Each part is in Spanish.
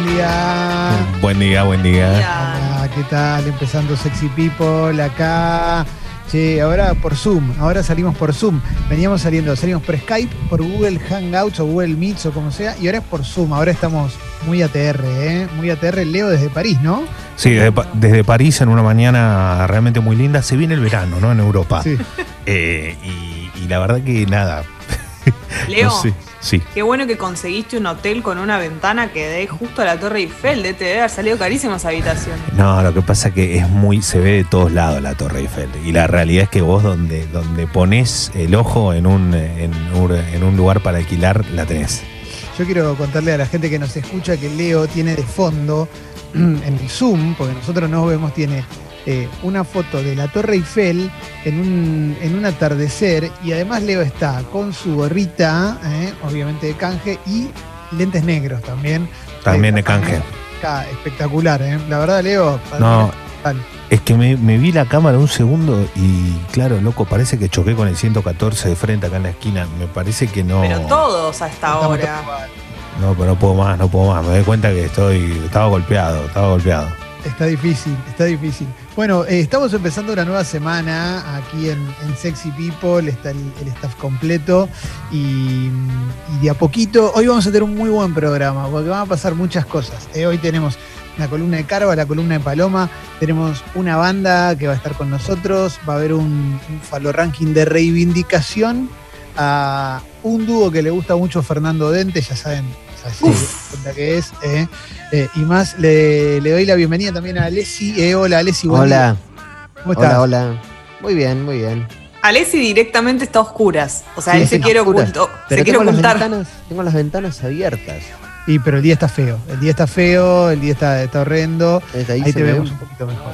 Buen día, ¿cómo va? Buen día. Buen día, buen día. Hola, ¿qué tal? Empezando Sexy People acá. Che, ahora por Zoom, ahora salimos por Zoom. Veníamos saliendo, salimos por Skype, por Google Hangouts o Google Meets o como sea, y ahora es por Zoom. Ahora estamos muy ATR, ¿eh? Muy ATR. Leo desde París, ¿no? Sí, desde, Pa- desde París en una mañana realmente muy linda. Se viene el verano, ¿no? En Europa. Sí. Eh, y, y la verdad que nada. Leo, No sé. Sí. qué bueno que conseguiste un hotel con una ventana que dé justo a la Torre Eiffel. Te debe haber salido carísima esa habitación. No, lo que pasa que es muy, se ve de todos lados la Torre Eiffel. Y la realidad es que vos donde, donde pones el ojo en un, en, un- en un lugar para alquilar, la tenés. Yo quiero contarle a la gente que nos escucha que Leo tiene de fondo en el Zoom, porque nosotros no vemos, tiene eh, una foto de la Torre Eiffel en un, en un atardecer y además Leo está con su gorrita, eh, obviamente de canje, y lentes negros también. También Eh, de canje. Acá, espectacular, ¿eh? La verdad, Leo. No. Es que me, me vi la cámara un segundo y claro, loco, parece que choqué con el 114 de frente acá en la esquina. Me parece que no. Pero todos a esta Estamos hora. todos igual. No, pero no puedo más, no puedo más. Me doy cuenta que estoy. Estaba golpeado, estaba golpeado. Está difícil, está difícil. Bueno, eh, estamos empezando una nueva semana aquí en, Sexy People, está el, staff completo y, de a poquito, hoy vamos a tener un muy buen programa porque van a pasar muchas cosas. Eh, hoy tenemos la columna de Carva, la columna de Paloma, tenemos una banda que va a estar con nosotros, va a haber un, un ranking de reivindicación a un dúo que le gusta mucho Fernando Dente, ya saben, cuenta que es. eh. Eh, y más, le, le doy la bienvenida también a Alessi. Eh, hola, Alessi, Hola, día. ¿Cómo estás? hola, hola. Muy bien, muy bien. Alessi directamente está a oscuras. O sea, Sí, él se quiere oculto, se quiere tengo las, ocultar. ventanas, tengo las ventanas abiertas. Y pero el día está feo. El día está feo, el día está, está horrendo. Desde ahí, Ahí, se te ve vemos un poquito mejor.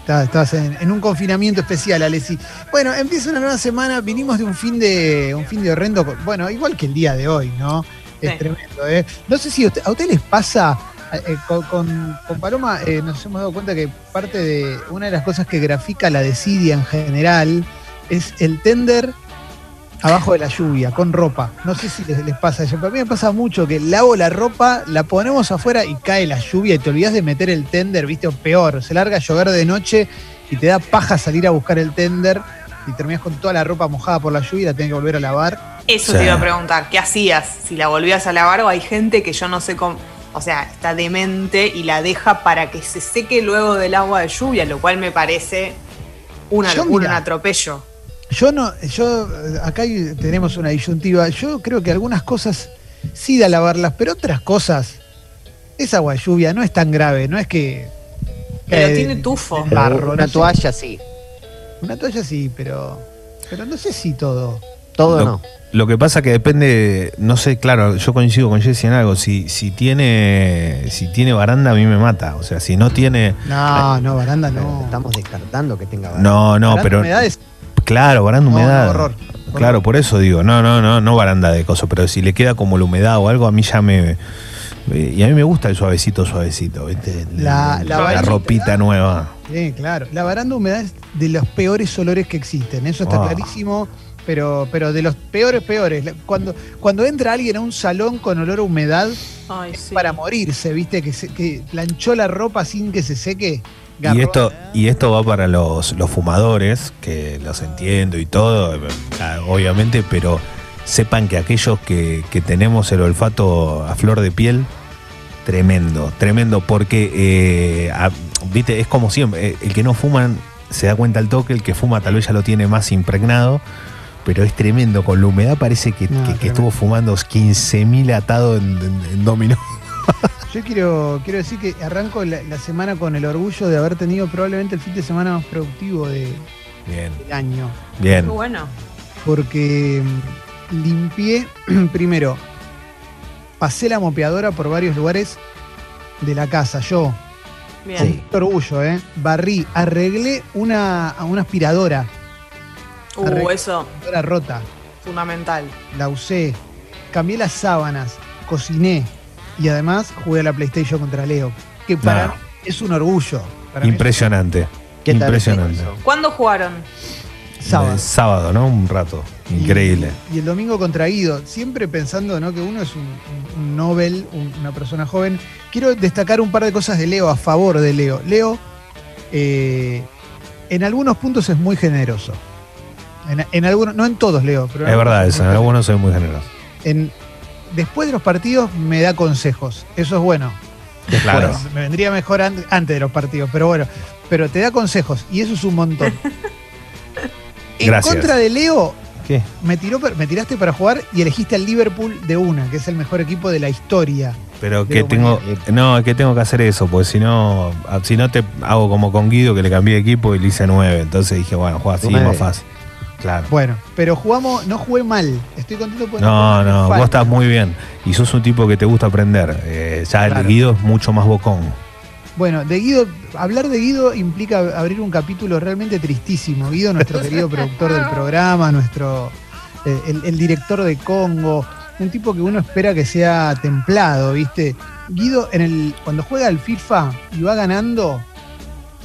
Está- Estabas en, en un confinamiento especial, Alessi. Bueno, empieza una nueva semana. Vinimos de un fin de un fin de horrendo. Bueno, igual que el día de hoy, ¿no? Es tremendo, ¿eh? No sé si a usted- a ustedes les pasa. eh, con, con- con Paloma eh, nos hemos dado cuenta que parte de una de las cosas que grafica la desidia en general es el tender abajo de la lluvia, con ropa. No sé si les, pasa eso, a mí me pasa mucho que lavo la ropa, la ponemos afuera y cae la lluvia y te olvidas de meter el tender, viste, o peor, se larga a llover de noche y te da paja salir a buscar el tender y terminas con toda la ropa mojada por la lluvia y la tenés que volver a lavar. Eso Sí. te iba a preguntar. ¿Qué hacías? Si la volvías a lavar o hay gente que yo no sé cómo. O sea, está demente y la deja para que se seque luego del agua de lluvia, lo cual me parece una Yo, locura, un atropello. Yo no, yo, eh, acá tenemos una disyuntiva. Yo creo que algunas cosas sí da lavarlas, pero otras cosas, esa agua de lluvia no es tan grave, no es que. Pero que- tiene tufo. barro, una no sé. toalla sí, Una toalla sí, pero. Pero no sé si todo. todo Lo- no. Lo que pasa que depende, no sé, claro, yo coincido con Jessy en algo. Si, si tiene si tiene baranda, a mí me mata. O sea, si no tiene. No, no, baranda no. Estamos descartando que tenga barro. No, no, Baranda, pero. humedades, Claro, baranda, no, humedad. no, horror. Claro, por eso digo, no, no, no, no baranda de coso, pero si le queda como la humedad o algo, a mí ya me. Y a mí me gusta el suavecito, suavecito, ¿viste? La- la baranda- ropita nueva. Sí, claro. La baranda húmeda es de los peores olores que existen. Eso está Ah. clarísimo. Pero, pero de los peores, peores. Cuando, cuando entra alguien a un salón con olor a humedad, Ay, es sí. para morirse, ¿viste? Que, se- que planchó la ropa sin que se seque. garrón. Y esto, y esto va para los, los fumadores, que los entiendo y todo, ah, obviamente, pero sepan que aquellos que, que tenemos el olfato a flor de piel, tremendo, tremendo, porque, eh, a- viste, es como siempre, eh, el que no fuman se da cuenta al toque, el que fuma tal vez ya lo tiene más impregnado, pero es tremendo, con la humedad parece que, No, que- que tremendo. estuvo fumando 15.000 atados en, en- en dominó. Yo quiero, quiero decir que arranco la, la semana con el orgullo de haber tenido probablemente el fin de semana más productivo de- Bien, del año. bien. Qué bueno. Porque mm, limpié, primero, pasé la mopeadora por varios lugares de la casa. Yo, Bien. con mucho orgullo, ¿eh? Barrí, arreglé una, una aspiradora, Uh, eso, aspiradora rota. fundamental. La usé, cambié las sábanas, cociné y además jugué a la PlayStation contra Leo. Que para No. mí es un orgullo. Para mí es- Impresionante. ¿Qué tal Impresionante. ¿Cuándo jugaron? Sábado. Sábado, ¿no? Un rato. Increíble. Y, y el domingo contra Guido, siempre pensando ¿no? que uno es un, un- Nobel, un- una persona joven. Quiero destacar un par de cosas de Leo a favor de Leo. Leo, eh, en algunos puntos es muy generoso. En, en algunos, no en todos, Leo, pero Es verdad eso, en algunos soy muy generoso. en- después de los partidos me da consejos. Eso es bueno. Claro. Me vendría mejor an- antes de los partidos, pero bueno. Pero te da consejos y eso es un montón. en Gracias. contra de Leo, ¿Qué? me, tiró, me tiraste para jugar y elegiste al Liverpool de una, que es el mejor equipo de la historia. Pero que tengo. humanidad. No, es que tengo que hacer eso, porque si no. ah, Si no te hago como con Guido, que le cambié de equipo y le hice nueve. Entonces dije, bueno, juega así, más fácil. Claro. Bueno, pero jugamos, no jugué mal. Estoy contento porque No, no, mal. vos estás muy bien. Y sos un tipo que te gusta aprender. Eh, ya Claro. el Guido es mucho más bocón. Bueno, de Guido, hablar de Guido implica abrir un capítulo realmente tristísimo. Guido, nuestro querido productor del programa, nuestro eh, el, el director de Congo, un tipo que uno espera que sea templado, ¿viste? Guido, en el, cuando juega al FIFA y va ganando,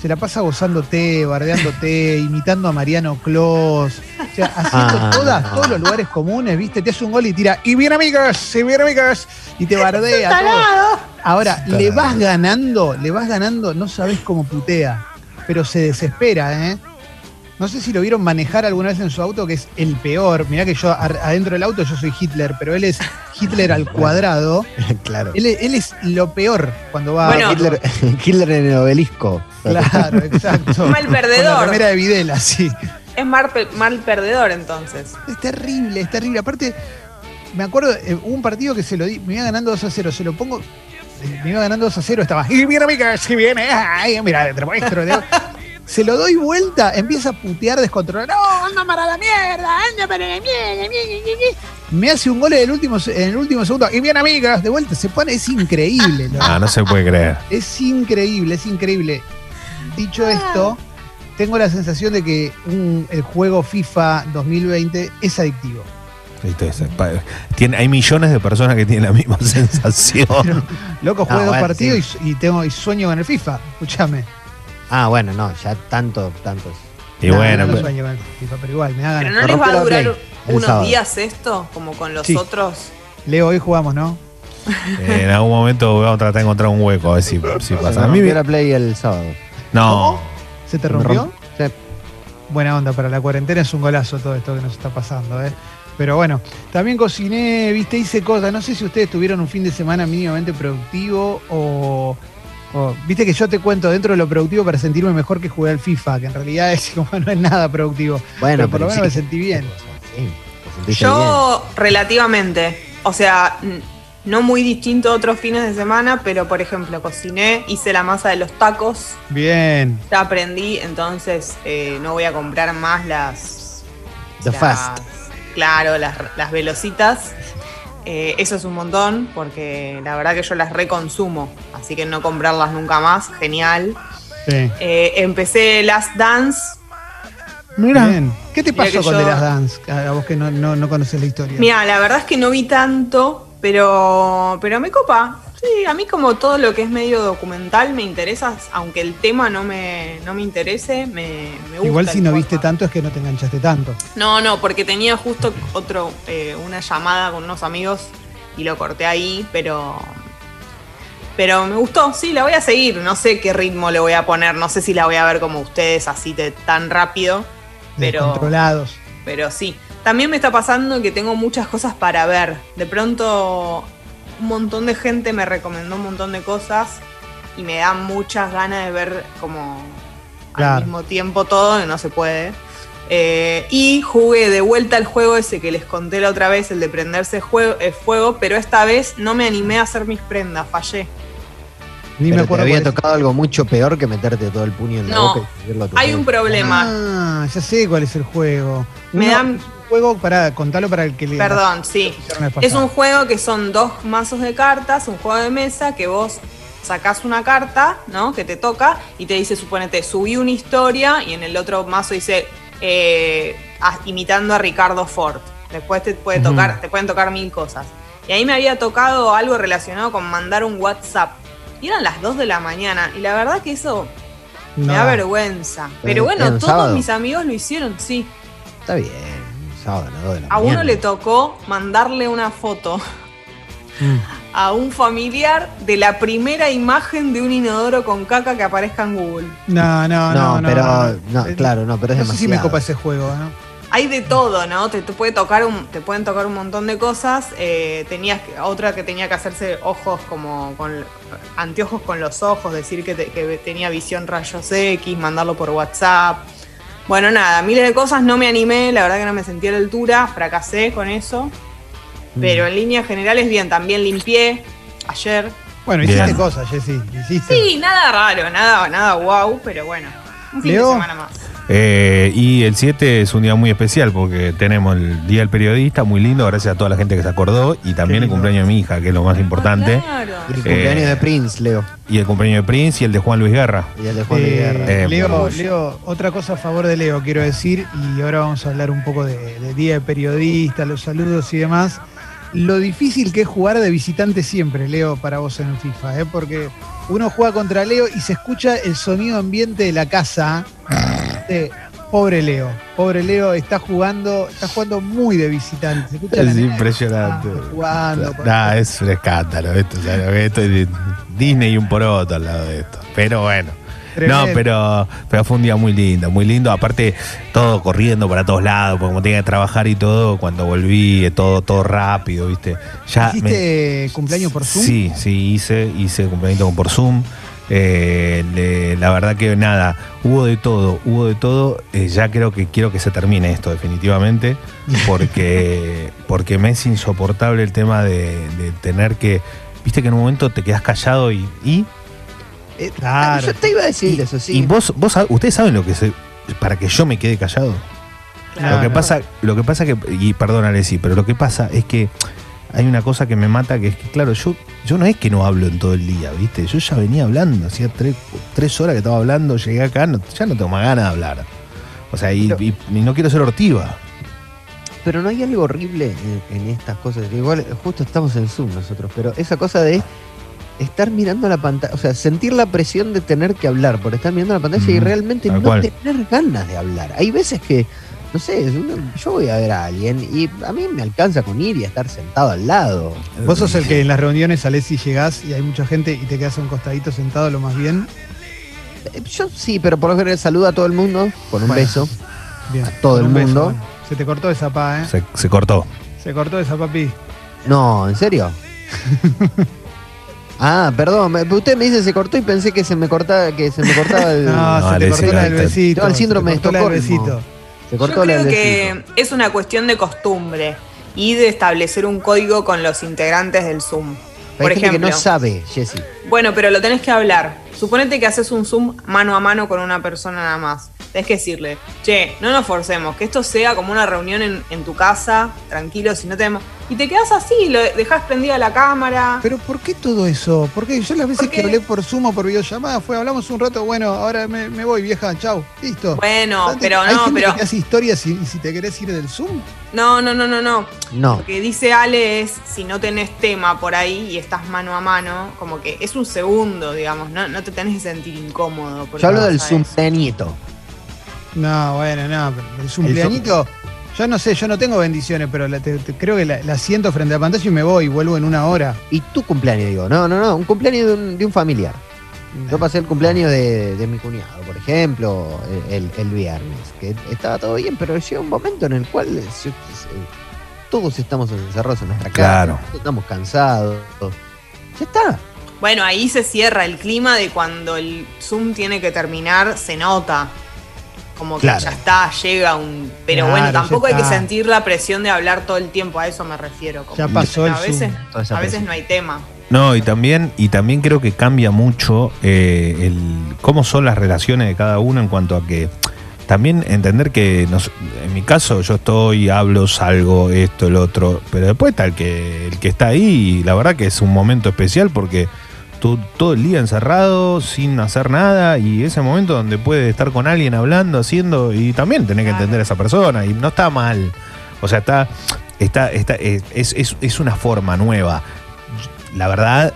se la pasa gozándote, bardeándote, imitando a Mariano Clos, o sea, haciendo Ah, todas, no. todos los lugares comunes, ¿viste? Te hace un gol y tira, y bien amigas, y bien amigas, y te bardea todo. Ahora, le vas ganando, le vas ganando, no sabes cómo putea, pero se desespera, ¿eh? No sé si lo vieron manejar alguna vez en su auto, que es el peor. Mirá que yo adentro del auto yo soy Hitler, pero él es Hitler al cuadrado. claro. Él, es- él es lo peor cuando va Bueno. Hitler, Hitler en el obelisco. Claro, exacto. Mal Con la perdedor. remera de Videla, sí. Es mal, mal perdedor entonces. Es terrible, es terrible. Aparte, me acuerdo, eh, hubo un partido que se lo di, me iba ganando 2 a 0, se lo pongo, me iba ganando 2 a 0, estaba, y viene amiga, si viene, ay, mira, te muestro. Se lo doy vuelta, empieza a putear descontrolado. No, anda para la mierda, anda para la mierda. ñe, ñe, ñe, ñe". Me hace un gol en el último, en el último segundo. Y bien, amigas, de vuelta. Se pone, es increíble. ¿no? Ah, no se puede creer. Es increíble, es increíble. Dicho esto, tengo la sensación de que un- el juego FIFA 2020 es adictivo. Tiene, hay millones de personas que tienen la misma sensación. Loco, Ah, juego dos bueno, partidos y, y tengo y sueño con el FIFA. Escúchame. Ah, bueno, no, ya tanto, tantos. Y No, bueno, no, no pero- sueño con el FIFA, pero igual, me da Pero no les va a durar unos sábado. días esto, como con los Sí. otros. Leo, hoy jugamos, ¿no? eh, en algún momento vamos a tratar de encontrar un hueco, a ver si, pasa. me A mí, la play el sábado. no, ¿Se te me rompió? romp- Sí. Buena onda, para la cuarentena es un golazo todo esto que nos está pasando, ¿eh? Pero bueno, también cociné, viste, hice cosas. No sé si ustedes tuvieron un fin de semana mínimamente productivo o, o- Viste que yo te cuento dentro de lo productivo para sentirme mejor que jugué al FIFA, que en realidad es como no es nada productivo. Bueno, Pero por lo menos me sentí bien. Sí, sentiste bien. Yo, relativamente, o sea, no muy distinto a otros fines de semana, pero por ejemplo, cociné, hice la masa de los tacos, Bien. ya aprendí, entonces eh, no voy a comprar más las. The las- fast. Claro, las, las velocitas. Eh, eso es un montón, porque la verdad que yo las reconsumo, así que no comprarlas nunca más, genial. Sí. Eh, empecé Last Dance, Bien. ¿Qué te Mira pasó con yo- The Last Dance? A vos que no, no, no conoces la historia. Mira, la verdad es que no vi tanto, pero, pero me copa. Sí, a mí como todo lo que es medio documental me interesa, aunque el tema no me, no me interese, me, me gusta. Igual si no viste tanto es que no te enganchaste tanto. No, no, porque tenía justo otro, eh, una llamada con unos amigos y lo corté ahí, pero... Pero me gustó, sí, la voy a seguir. No sé qué ritmo le voy a poner, no sé si la voy a ver como ustedes, así de, tan rápido. Pero, Controlados. pero sí. También me está pasando que tengo muchas cosas para ver. De pronto un montón de gente me recomendó un montón de cosas y me da muchas ganas de ver como Claro. al mismo tiempo todo, que no se puede. Eh, y jugué de vuelta al juego ese que les conté la otra vez, el de prenderse jue- eh, fuego, pero esta vez no me animé a hacer mis prendas, fallé. Ni Pero me te acuerdo. había tocado algo mucho peor que meterte todo el puño en la No, boca y subirlo a tu Hay un problema. Ah, ya sé cuál es el juego. Me dan- juego para contarlo para el que le. Perdón, sí. Es un juego que son dos mazos de cartas, un juego de mesa que vos sacás una carta, ¿no? Que te toca y te dice, suponete, subí una historia y en el otro mazo dice, eh, ah, imitando a Ricardo Ford. Después te, puede tocar, te pueden tocar mil cosas. Y ahí me había tocado algo relacionado con mandar un WhatsApp. Y eran las 2 de la mañana. Y la verdad que eso me da vergüenza. Pero bueno, ¿era un todos sábado? mis amigos lo hicieron, sí. Está bien, sábado a las dos de la A uno le tocó mandarle una foto a un familiar de la primera imagen de un inodoro con caca que aparezca en Google. No, no, No, no. pero, no, Eh, claro, no, pero es No sé si me demasiado. copa ese juego, ¿no? Hay de todo, ¿no? Te, te puede tocar un, te pueden tocar un montón de cosas. Eh, tenías que- otra que tenía que hacerse ojos como con anteojos con los ojos, decir que, te- que tenía visión rayos X, mandarlo por WhatsApp. Bueno, nada, miles de cosas, no me animé, la verdad que no me sentí a la altura, fracasé con eso. Mm. Pero en líneas generales, bien, también limpié ayer. Bueno, Bien. hiciste cosas, Jessy. Hiciste. Sí, nada raro, nada, nada wow, pero bueno, un fin Leo. de semana más. Eh, y el 7 es un día muy especial porque tenemos el Día del Periodista, muy lindo, gracias a toda la gente que se acordó, y también el cumpleaños de mi hija, que es lo más importante, Claro. Y el cumpleaños Eh, de Prince, Leo. y el cumpleaños de Prince y el de Juan Luis Guerra. Y el de Juan Luis Guerra. Eh, Leo, Leo, otra cosa a favor de Leo, quiero decir, y ahora vamos a hablar un poco de, de Día de Periodista, los saludos y demás. Lo difícil que es jugar de visitante siempre, Leo, para vos en el FIFA, ¿eh? porque uno juega contra Leo y se escucha el sonido ambiente de la casa. Eh, pobre Leo, pobre Leo está jugando, está jugando muy de visitante. Se Es impresionante. Jugando, Nah, es un escándalo. Esto, o sea, esto es Disney y un poroto al lado de esto. Pero bueno. Tremendo. No, pero, pero fue un día muy lindo, muy lindo. Aparte, todo corriendo para todos lados, porque como tenía que trabajar y todo, cuando volví, eh, todo, todo rápido, ¿viste? Ya me- ¿Hiciste cumpleaños por Zoom? Sí, sí, hice, hice cumpleaños por Zoom. Eh, le- la verdad que nada, hubo de todo, hubo de todo. Eh, ya creo que quiero que se termine esto definitivamente, porque, porque me es insoportable el tema de, de tener que, viste que en un momento te quedas callado y... y, Eh, claro. Yo te iba a decir y- eso, sí. y vos, vos, ustedes saben lo que es para que yo me quede callado. Claro. Lo que pasa, lo que pasa que, y perdónale sí, pero lo que pasa es que hay una cosa que me mata, que es que, claro, yo, yo no es que no hablo en todo el día, ¿viste? Yo ya venía hablando, hacía tres, tres horas que estaba hablando, llegué acá, no- ya no tengo más ganas de hablar. O sea, y, Pero- y- y no quiero ser ortiva. Pero no hay algo horrible en, en estas cosas. Igual, justo estamos en Zoom nosotros, pero esa cosa de estar mirando la pantalla, o sea, sentir la presión de tener que hablar por estar mirando la pantalla y realmente tal no cual. tener ganas de hablar. Hay veces que, no sé, yo voy a ver a alguien y a mí me alcanza con ir y estar sentado al lado. Vos sos el que en las reuniones salés y llegás y hay mucha gente y te quedas a un costadito sentado lo más bien. Eh, Yo sí, pero por lo general saludo a todo el mundo con un Bueno. beso. Bien. A todo el beso, mundo. bueno. Se te cortó esa pa, ¿eh? Se, se cortó. Se cortó esa papi. No, ¿en serio? ah, perdón, me- usted me dice se cortó y pensé que se me cortaba, que se me cortaba el. No, No, se te le cortó decía la del que- besito. Tengo el síndrome se te cortó de la del Estocolmo. Se Yo cortó creo que es una cuestión de costumbre y de establecer un código con los integrantes del Zoom. Hay Por gente ejemplo, que no sabe, Jessy. bueno, pero lo tenés que hablar. Suponete que haces un Zoom mano a mano con una persona nada más. Tenés que decirle, che, no nos forcemos, que esto sea como una reunión en, en tu casa, tranquilo, si no tenemos. Y te quedas así, lo dejás prendida la cámara. Pero ¿por qué todo eso? Porque yo las veces Porque- que hablé por Zoom o por videollamada fue, hablamos un rato, bueno, ahora me, me voy, vieja, chau, listo. Bueno, Antes- pero hay no, gente pero. que hace historias y, y si te querés ir del Zoom, No, no, no, no, no. No. Lo que dice Ale es, si no tenés tema por ahí y estás mano a mano, como que es un segundo, digamos, no, no te tenés que sentir incómodo. Yo hablo del eso. cumpleañito. No, bueno, no, pero el cumpleañito, yo no sé, yo no tengo bendiciones, pero la- te- te- creo que la, la siento frente a la pantalla y me voy y vuelvo en una hora. Y tu cumpleaños, digo. No, no, no. Un cumpleaños de un, de un familiar. Yo pasé el cumpleaños de, de mi cuñado, por ejemplo, el, viernes. Que estaba todo bien, pero llega un momento en el cual se- se- todos estamos encerrados en nuestra casa. Claro. todos Estamos cansados. Ya está. Bueno, ahí se cierra el clima de cuando el Zoom tiene que terminar, se nota. Como que Claro. ya está, llega un. Pero Claro, bueno, tampoco hay que sentir la presión de hablar todo el tiempo, a eso me refiero. como Ya pasó el a veces, Zoom. A veces no hay tema. No, y también, y también creo que cambia mucho eh, el cómo son las relaciones de cada uno en cuanto a que también entender que nos- en mi caso yo estoy, hablo, salgo, esto, el otro, pero después está el que, el que está ahí y la verdad que es un momento especial porque todo el día encerrado, sin hacer nada, y ese momento donde puedes estar con alguien hablando, haciendo, y también tenés que entender a esa persona, y no está mal. O sea, está, está, está, es, es, es una forma nueva. La verdad,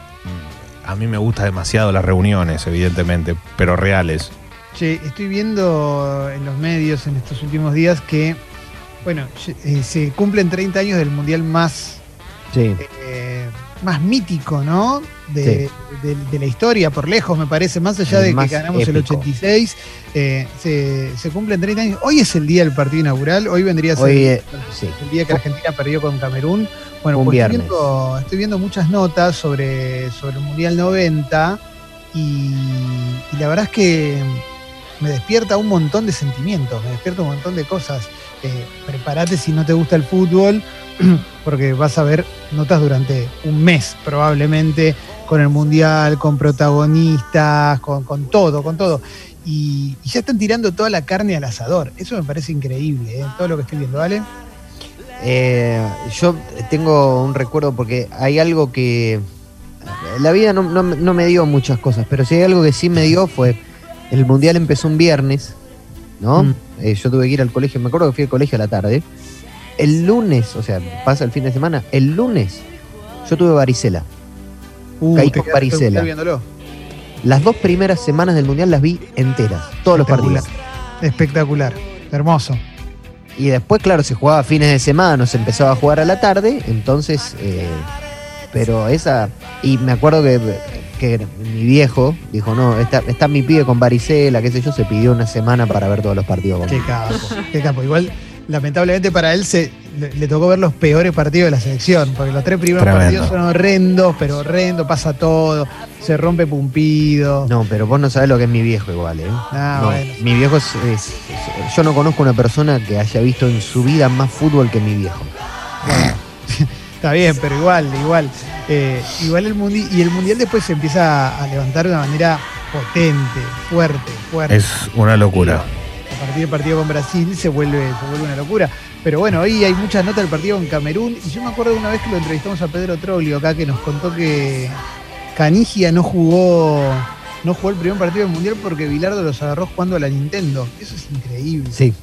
a mí me gusta demasiado las reuniones, evidentemente, pero reales. Che, estoy viendo en los medios en estos últimos días que Bueno, eh, se cumplen 30 años del mundial más, Sí. eh, más mítico, ¿no? De, de- de la historia, por lejos, me parece, más allá El de más que ganamos el épico. 86, eh, se, se cumplen 30 años. Hoy es el día del partido inaugural, hoy vendría a ser Hoy, eh, sí. el día que Argentina perdió con Camerún. Bueno, Un pues estoy viendo, estoy viendo muchas notas sobre, sobre el Mundial 90 y, y la verdad es que me despierta un montón de sentimientos, me despierta un montón de cosas. Eh, prepárate si no te gusta el fútbol, porque vas a ver notas durante un mes probablemente con el Mundial, con protagonistas, con, con todo, con todo. Y, y ya están tirando toda la carne al asador. Eso me parece increíble, ¿eh? todo lo que estoy viendo, ¿vale? Eh, yo tengo un recuerdo porque hay algo que. La vida no, no- no me dio muchas cosas, pero si hay algo que sí me dio fue. El mundial empezó un viernes, ¿no? Mm. Eh, yo tuve que ir al colegio, me acuerdo que fui al colegio a la tarde. El lunes, o sea, pasa el fin de semana, el lunes yo tuve varicela. Uh, Caí con varicela. Las dos primeras semanas del mundial las vi enteras, todos los partidos. Espectacular. Hermoso. Y después, claro, se jugaba fines de semana, se empezaba a jugar a la tarde, entonces, eh, pero esa, y me acuerdo que, que mi viejo dijo, no, está, está mi pibe con varicela, qué sé yo, se pidió una semana para ver todos los partidos. Qué capo. Qué capo. Igual, lamentablemente para él se, le, le tocó ver los peores partidos de la selección, porque los tres primeros Tremendo. partidos son horrendos, pero horrendo, pasa todo, se rompe Pumpido. No, pero vos no sabés lo que es mi viejo igual, ¿eh? Ah, No, bueno. Mi viejo es, es- es- Yo no conozco una persona que haya visto en su vida más fútbol que mi viejo. Está bien, pero igual, igual. Eh, igual el mundial, y el mundial después se empieza a levantar de una manera potente, fuerte, fuerte. Es una locura. Partir del partido con Brasil se vuelve, se vuelve una locura. Pero bueno, hoy hay muchas notas del partido con Camerún. Y yo me acuerdo de una vez que lo entrevistamos a Pedro Troglio acá, que nos contó que Canigia no jugó, no jugó el primer partido del Mundial porque Bilardo los agarró jugando a la Nintendo. Eso es increíble. Sí.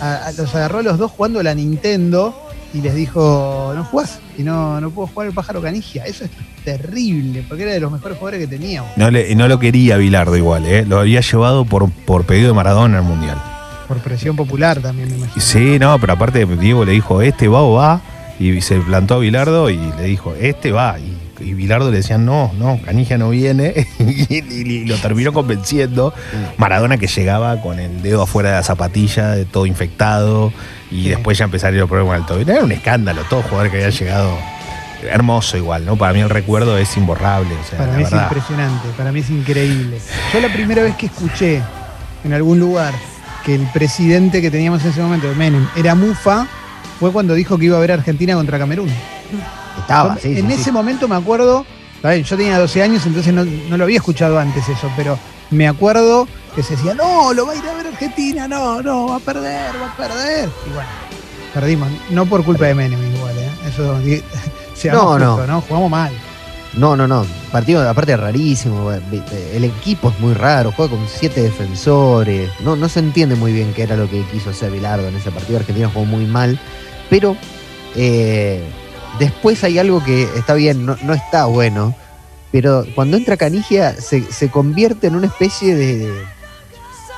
A- a- los agarró a los dos jugando a la Nintendo y les dijo, no jugás. Y no, no puedo jugar el pájaro Canigia. Eso es terrible, porque era de los mejores jugadores que teníamos. No, le, no lo quería Bilardo igual, ¿eh? Lo había llevado por, por pedido de Maradona al Mundial. Por presión popular también, me imagino. Sí, no, pero aparte Diego le dijo, este va o va. Y se plantó a Bilardo y le dijo, este va. Y, y Bilardo le decían, no, no, Canija no viene. y, y- y lo terminó convenciendo. Maradona que llegaba con el dedo afuera de la zapatilla, de todo infectado. Y Sí. después ya empezaron los problemas del tobillo. Era un escándalo, todo jugador que había llegado. Hermoso igual, ¿no? Para mí el recuerdo es imborrable. O sea, Para la mí es impresionante, para mí es increíble. Yo la primera vez que escuché en algún lugar que el presidente que teníamos en ese momento, Menem, era Mufa, fue cuando dijo que iba a ver a Argentina contra Camerún. Estaba, Yo- sí, en sí. ese momento me acuerdo, yo tenía 12 años, entonces no, no lo había escuchado antes eso, pero me acuerdo que se decía, no, lo va a ir a ver Argentina, no, no, va a perder, va a perder. Y bueno, perdimos, no por culpa de Menem igual, ¿eh? eso No, no. justos, ¿no? Jugamos mal. No, no, no. Partido aparte rarísimo. El equipo es muy raro. Juega con siete defensores. No, no se entiende muy bien qué era lo que quiso hacer Bilardo en ese partido. Argentina jugó muy mal. Pero eh, después hay algo que está bien, no, no está bueno. Pero cuando entra Canigia se, se convierte en una especie de-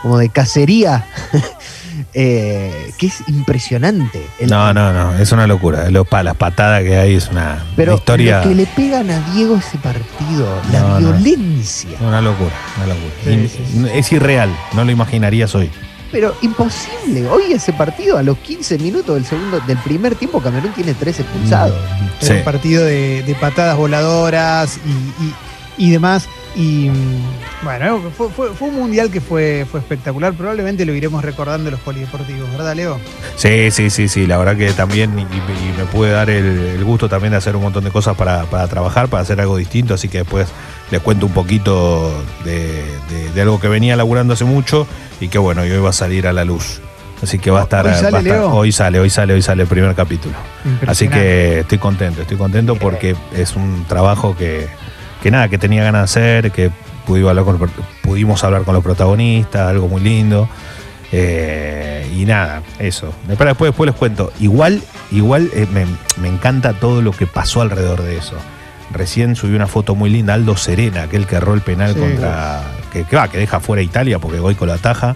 como de cacería eh, que es impresionante. El- No, no, no, es una locura. Lo, pa- las patadas que hay es una, Pero una historia. lo que le pegan a Diego ese partido, la No, no. violencia. Una locura, una locura. Sí, In- sí, sí. Es irreal, no lo imaginarías hoy. Pero imposible. Hoy ese partido, a los 15 minutos del segundo, del primer tiempo, Camerún tiene tres expulsados. Sí. un partido de, de patadas voladoras y, y- y demás. Y mm, bueno, fue, fue- fue un mundial que fue, fue espectacular. Probablemente lo iremos recordando los polideportivos, ¿verdad, Leo? Sí, sí, sí, sí. La verdad que también, y, y me pude dar el, el gusto también de hacer un montón de cosas para, para trabajar, para hacer algo distinto. Así que después les cuento un poquito de, de- de algo que venía laburando hace mucho y que bueno, y hoy va a salir a la luz. Así que va a estar. ¿Hoy sale, va a estar- Leo? hoy sale, hoy sale, hoy sale el primer capítulo. Así que estoy contento, estoy contento porque es un trabajo que, que nada, que tenía ganas de hacer, que pudimos hablar con, pudimos hablar con los protagonistas, algo muy lindo. Eh, y nada, eso. Después, después, después les cuento. Igual, igual eh, me, me encanta todo lo que pasó alrededor de eso. Recién subí una foto muy linda, Aldo Serena, aquel que erró el penal Sí. contra. Que, que va, que deja fuera a Italia porque Goico lo ataja.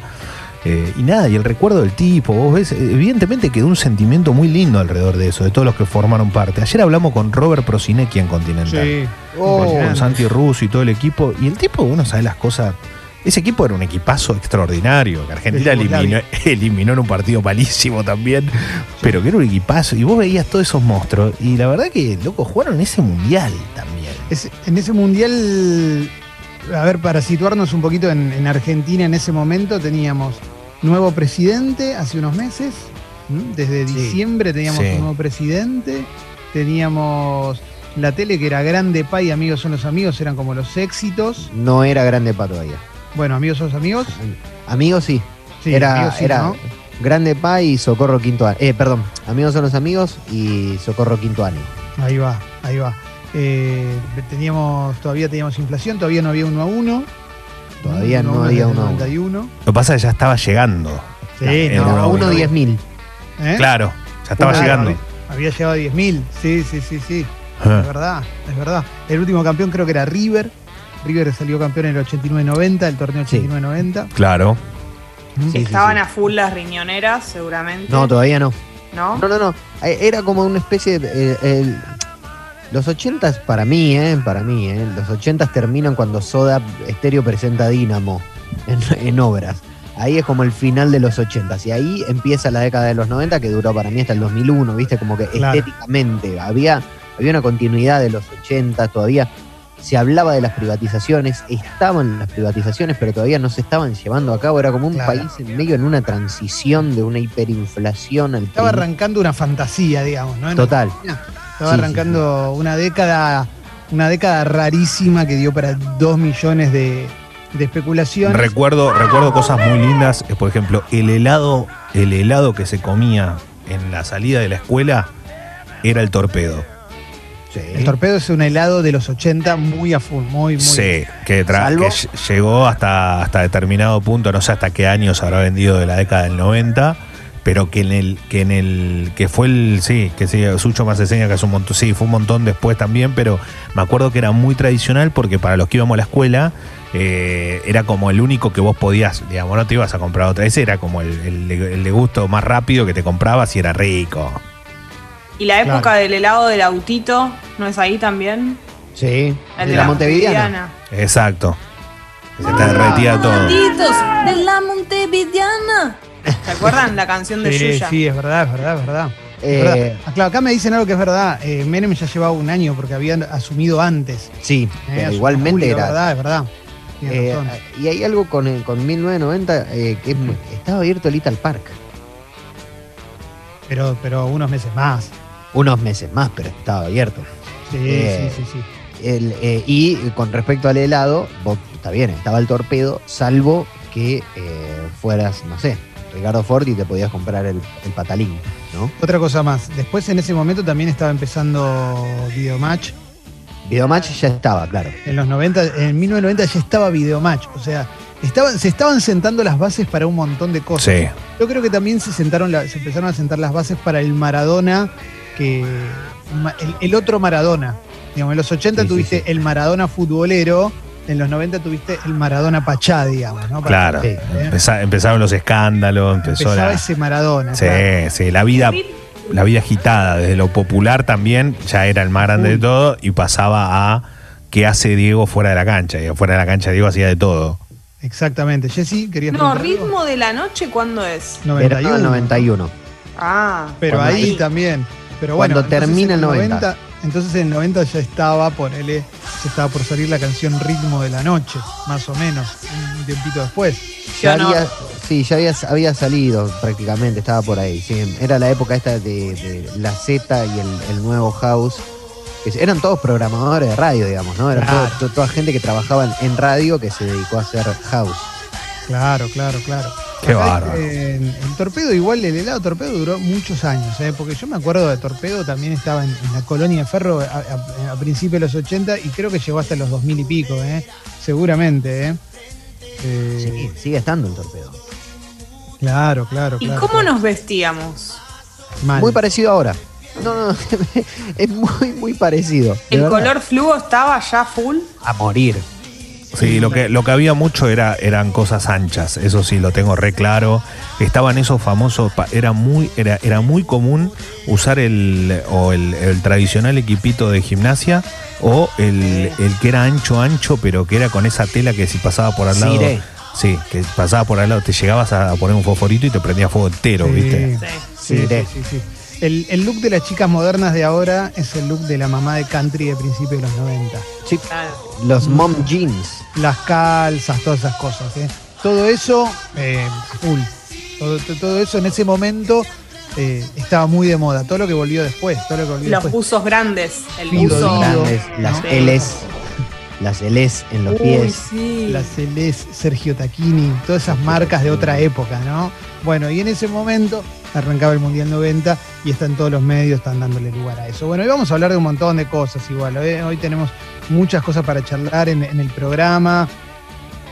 Eh, y nada, y el recuerdo del tipo, vos ves, evidentemente quedó un sentimiento muy lindo alrededor de eso, de todos los que formaron parte. Ayer hablamos con Robert Prosinecki en Continental. Sí. con, Impresionante. con Santi Russo y todo el equipo. Y el tipo, uno sabe las cosas. Ese equipo era un equipazo extraordinario, que Argentina eliminó, eliminó en un partido malísimo también, pero que era un equipazo. Y vos veías todos esos monstruos. Y la verdad que, loco, jugaron ese mundial también. Es- en ese mundial, a ver, para situarnos un poquito en, en Argentina en ese momento, teníamos nuevo presidente hace unos meses. Desde Sí. diciembre teníamos un nuevo presidente. Teníamos la tele que era Grande Pa y Amigos son los amigos, eran como los éxitos. No era grande pa todavía. Bueno, Amigos son los amigos. Amigos sí. Sí, era Amigos sí, era ¿no? Grande Pa y Socorro Quinto Año. Eh, perdón. Amigos son los amigos y Socorro Quinto Año. Ahí va, ahí va. Eh, teníamos, todavía teníamos inflación, todavía no había uno a uno. Todavía no había uno a uno. 91. Lo que pasa es que ya estaba llegando. Sí, no, uno a uno diez mil. ¿eh? Claro, ya estaba llegando. había- Había llegado a 10.000, sí, sí, sí, sí. Ah. Es verdad, es verdad. El último campeón creo que era River. River salió campeón en el 89-90, el torneo Sí. 89-90. Claro. Sí, sí, Estaban sí. a full las riñoneras, seguramente. No, todavía no. ¿No? No, no, no. Eh, Era como una especie de. eh, el- los ochentas, para mí, ¿eh? Para mí, ¿eh? Los ochentas terminan cuando Soda Stereo presenta Dínamo en, en obras. Ahí es como el final de los ochentas. Y ahí empieza la década de los 90, que duró para mí hasta el 2001, ¿viste? Como que Claro. estéticamente había, había una continuidad de los 80, todavía se hablaba de las privatizaciones, estaban las privatizaciones, pero todavía no se estaban llevando a cabo. Era como un Claro. país en medio en una transición de una hiperinflación al Estaba arrancando una fantasía, digamos, ¿no? Total. Argentina Estaba Sí, sí, arrancando una década, una década rarísima que dio para 2 millones de, de especulaciones. Recuerdo, recuerdo cosas muy lindas. eh, Por ejemplo, el helado, el helado que se comía en la salida de la escuela era el torpedo. el torpedo es un helado de los 80 muy a full, muy, muy. Sí, que, Salvo- que ll- llegó hasta, hasta determinado punto, no sé hasta qué años habrá vendido de la década del 90, pero que en el, que en el, que fue el, sí, que sí, Sucho más enseña que es un montón, sí, fue un montón después también, pero me acuerdo que era muy tradicional porque para los que íbamos a la escuela, eh, era como el único que vos podías, digamos, no te ibas a comprar otra vez, era como el, el de- el de gusto más rápido que te comprabas y era rico. Y la época Claro. del helado del autito, ¿no es ahí también? Sí, El de la Montevideana. Exacto. Se te derretía todo. Autitos de la Montevideana. ¿Se acuerdan la canción de Sí, Yuya? sí, es verdad, es verdad, es verdad. Eh, verdad. Ah, claro, acá me dicen algo que es verdad. Eh, Menem ya llevaba un año porque habían asumido antes. Sí, Eh, pero igualmente Julio, era. Es verdad, es verdad. Eh, y hay algo con, el- con 1990 eh, que muy- estaba abierto el Little Park. Pero, pero unos meses más. Unos meses más, pero estaba abierto. Sí, Eh, sí, sí, sí. El, eh, y con respecto al helado, vos- está bien, estaba el torpedo, salvo que eh, fueras, no sé, Ricardo Ford y te podías comprar el, el patalín, ¿no? Otra cosa más. Después en ese momento también estaba empezando Videomatch. Videomatch ya estaba, claro. En los 90, en 1990 ya estaba Videomatch. O sea, estaban, se estaban sentando las bases para un montón de cosas. Sí. Yo creo que también se sentaron, la- se empezaron a sentar las bases para el Maradona, que el, el otro Maradona. Digamos, en los 80 Sí, sí, tuviste sí. el Maradona futbolero, en los 90 tuviste el Maradona Pachá, digamos, ¿no? Para- Claro. ¿eh? Empeza- empezaron los escándalos, empezó Empezaba la. ese Maradona. Sí, claro. sí, la vida, la vida agitada, desde lo popular también, ya era el más grande de todo, y pasaba a qué hace Diego fuera de la cancha. Y fuera de la cancha Diego hacía de todo. Exactamente. Jessy, querías No, algo? ritmo de la noche, ¿cuándo es? Era 91. 91. Ah, Pero Cuando ahí ahí. también. Pero Cuando bueno, entonces termina en el 90. Entonces en el 90 ya estaba, ponele, estaba por salir la canción Ritmo de la Noche, más o menos, un tiempito después. Ya no. había, sí, ya había, había salido prácticamente, estaba por ahí. sí. Era la época esta de, de la Z y el, el nuevo House. que eran todos programadores de radio, digamos, ¿no? Era Claro. todo- to- toda gente que trabajaba en radio que se dedicó a hacer House. Claro, claro, claro. Qué bárbaro. eh, el torpedo, igual el helado torpedo duró muchos años, ¿eh? porque yo me acuerdo de torpedo, también estaba en, en la colonia de Ferro a, a- a principios de los 80 y creo que llegó hasta los 2000 y pico, ¿eh? seguramente. ¿eh? Eh, Sí, sigue estando el torpedo. Claro, claro, ¿Y claro. cómo claro. nos vestíamos? Mal. Muy parecido ahora. No, no, es muy, muy parecido. ¿El verdad. color fluo estaba ya full? A morir. Sí, lo que, lo que había mucho era, eran cosas anchas, eso sí, lo tengo re claro. Estaban esos famosos, pa- era muy, era, era muy común usar el, o el, el tradicional equipito de gimnasia o el, el que era ancho, ancho, pero que era con esa tela que si pasaba por al lado. Sí, que pasaba por al lado, te llegabas a poner un fosforito y te prendía fuego entero, Sí. ¿viste? Sí. Sí, sí, Sí. sí, sí. El, el look de las chicas modernas de ahora es el look de la mamá de country de principios de los 90. Sí, los mom jeans. Las calzas, todas esas cosas. ¿eh? Todo eso, eh, full. Todo, to- todo eso en ese momento eh, estaba muy de moda. Todo lo que volvió después, todo lo que volvió Los después. buzos grandes. El Fido, buzo. Dido. Grandes, las ¿no? L's, las L's en los Uy, pies. sí. La Celeste, Sergio Tacchini, todas esas marcas de otra época, ¿no? Bueno, y en ese momento arrancaba el Mundial 90 y están todos los medios, están dándole lugar a eso. Bueno, hoy vamos a hablar de un montón de cosas igual. Hoy, hoy tenemos muchas cosas para charlar en, en el programa.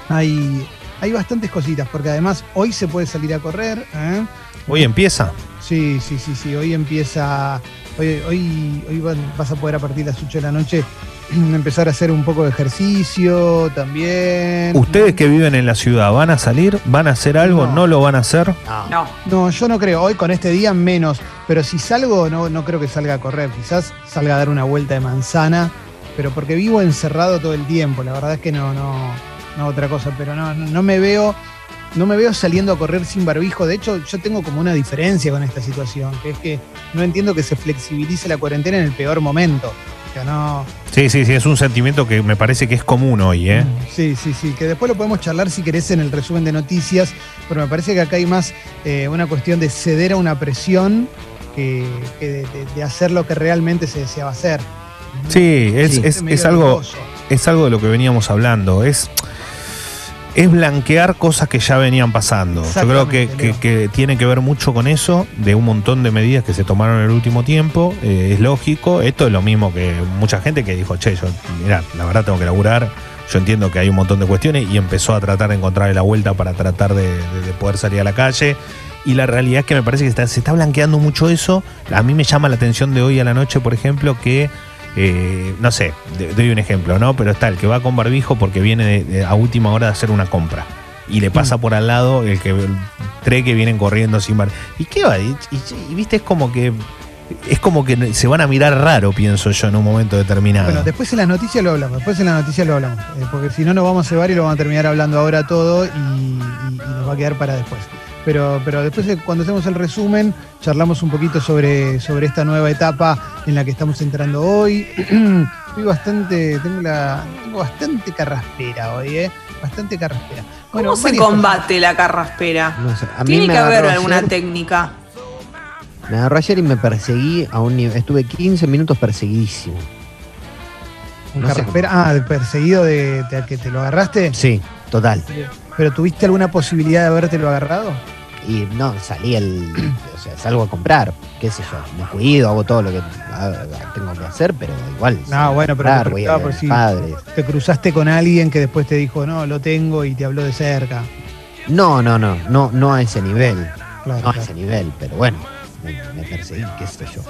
Hay, hay bastantes cositas, porque además hoy se puede salir a correr. ¿eh? Hoy empieza. Sí, sí, sí, sí. Hoy empieza. Hoy, hoy, hoy van- vas a poder a partir de las 8 de la noche empezar a hacer un poco de ejercicio también. Ustedes que viven en la ciudad, ¿van a salir? ¿Van a hacer algo? No. ¿No lo van a hacer? No. No, yo no creo. Hoy con este día menos. Pero si salgo, no, no creo que salga a correr. Quizás salga a dar una vuelta de manzana. Pero porque vivo encerrado todo el tiempo. La verdad es que no, no, no otra cosa. Pero no, no me veo. No me veo saliendo a correr sin barbijo. De hecho, yo tengo como una diferencia con esta situación, que es que no entiendo que se flexibilice la cuarentena en el peor momento. O sea, no. Sí, sí, sí, es un sentimiento que me parece que es común hoy, ¿eh? Sí, sí, sí, que después lo podemos charlar si querés en el resumen de noticias, pero me parece que acá hay más eh, una cuestión de ceder a una presión que, que de, de- de hacer lo que realmente se deseaba hacer. Sí, es, Sí. es- algo, es algo de lo que veníamos hablando. Es, es blanquear cosas que ya venían pasando. Yo creo que, Exactamente, que- que tiene que ver mucho con eso, de un montón de medidas que se tomaron en el último tiempo. Eh, es lógico. Esto es lo mismo que mucha gente que dijo, che, yo, mira, la verdad tengo que laburar. Yo entiendo que hay un montón de cuestiones y empezó a tratar de encontrarle la vuelta para tratar de, de- de poder salir a la calle. Y la realidad es que me parece que está- se está blanqueando mucho eso. A mí me llama la atención de hoy a la noche, por ejemplo, que eh, no sé, doy un ejemplo, ¿no? Pero está el que va con barbijo porque viene de- de- a última hora de hacer una compra. Y le pasa por al lado el que cree que vienen corriendo sin barbijo. ¿Y qué va? Y, y- y, viste, es como que. Es como que se van a mirar raro, pienso yo, en un momento determinado. Bueno, después en las noticias lo hablamos, después en las noticias lo hablamos, eh, porque si no nos vamos a cebar y lo vamos a terminar hablando ahora todo y, y- y nos va a quedar para después. Pero, pero después cuando hacemos el resumen, charlamos un poquito sobre, sobre esta nueva etapa en la que estamos entrando hoy. Estoy bastante, tengo la, tengo bastante carraspera hoy, eh, bastante carraspera. ¿Cómo se combate la carraspera? No sé, a mí Tiene me que haber alguna ayer- técnica. Me agarró ayer y me perseguí a un nivel. Estuve 15 minutos perseguidísimo. Un no carraspera, ah, perseguido de, de que te lo agarraste. Sí, total. ¿Pero tuviste alguna posibilidad de habértelo agarrado? Y no, salí el. O sea, salgo a comprar. ¿Qué sé yo? Me cuido, hago todo lo que ah, tengo que hacer, pero igual. No, salgo a bueno, pero comprar, voy a por si- padres. te cruzaste con alguien que después te dijo, no, lo tengo y te habló de cerca. No, no, no, no, no a ese nivel. Claro, No a ese nivel, pero bueno, me, me perseguí, qué sé yo.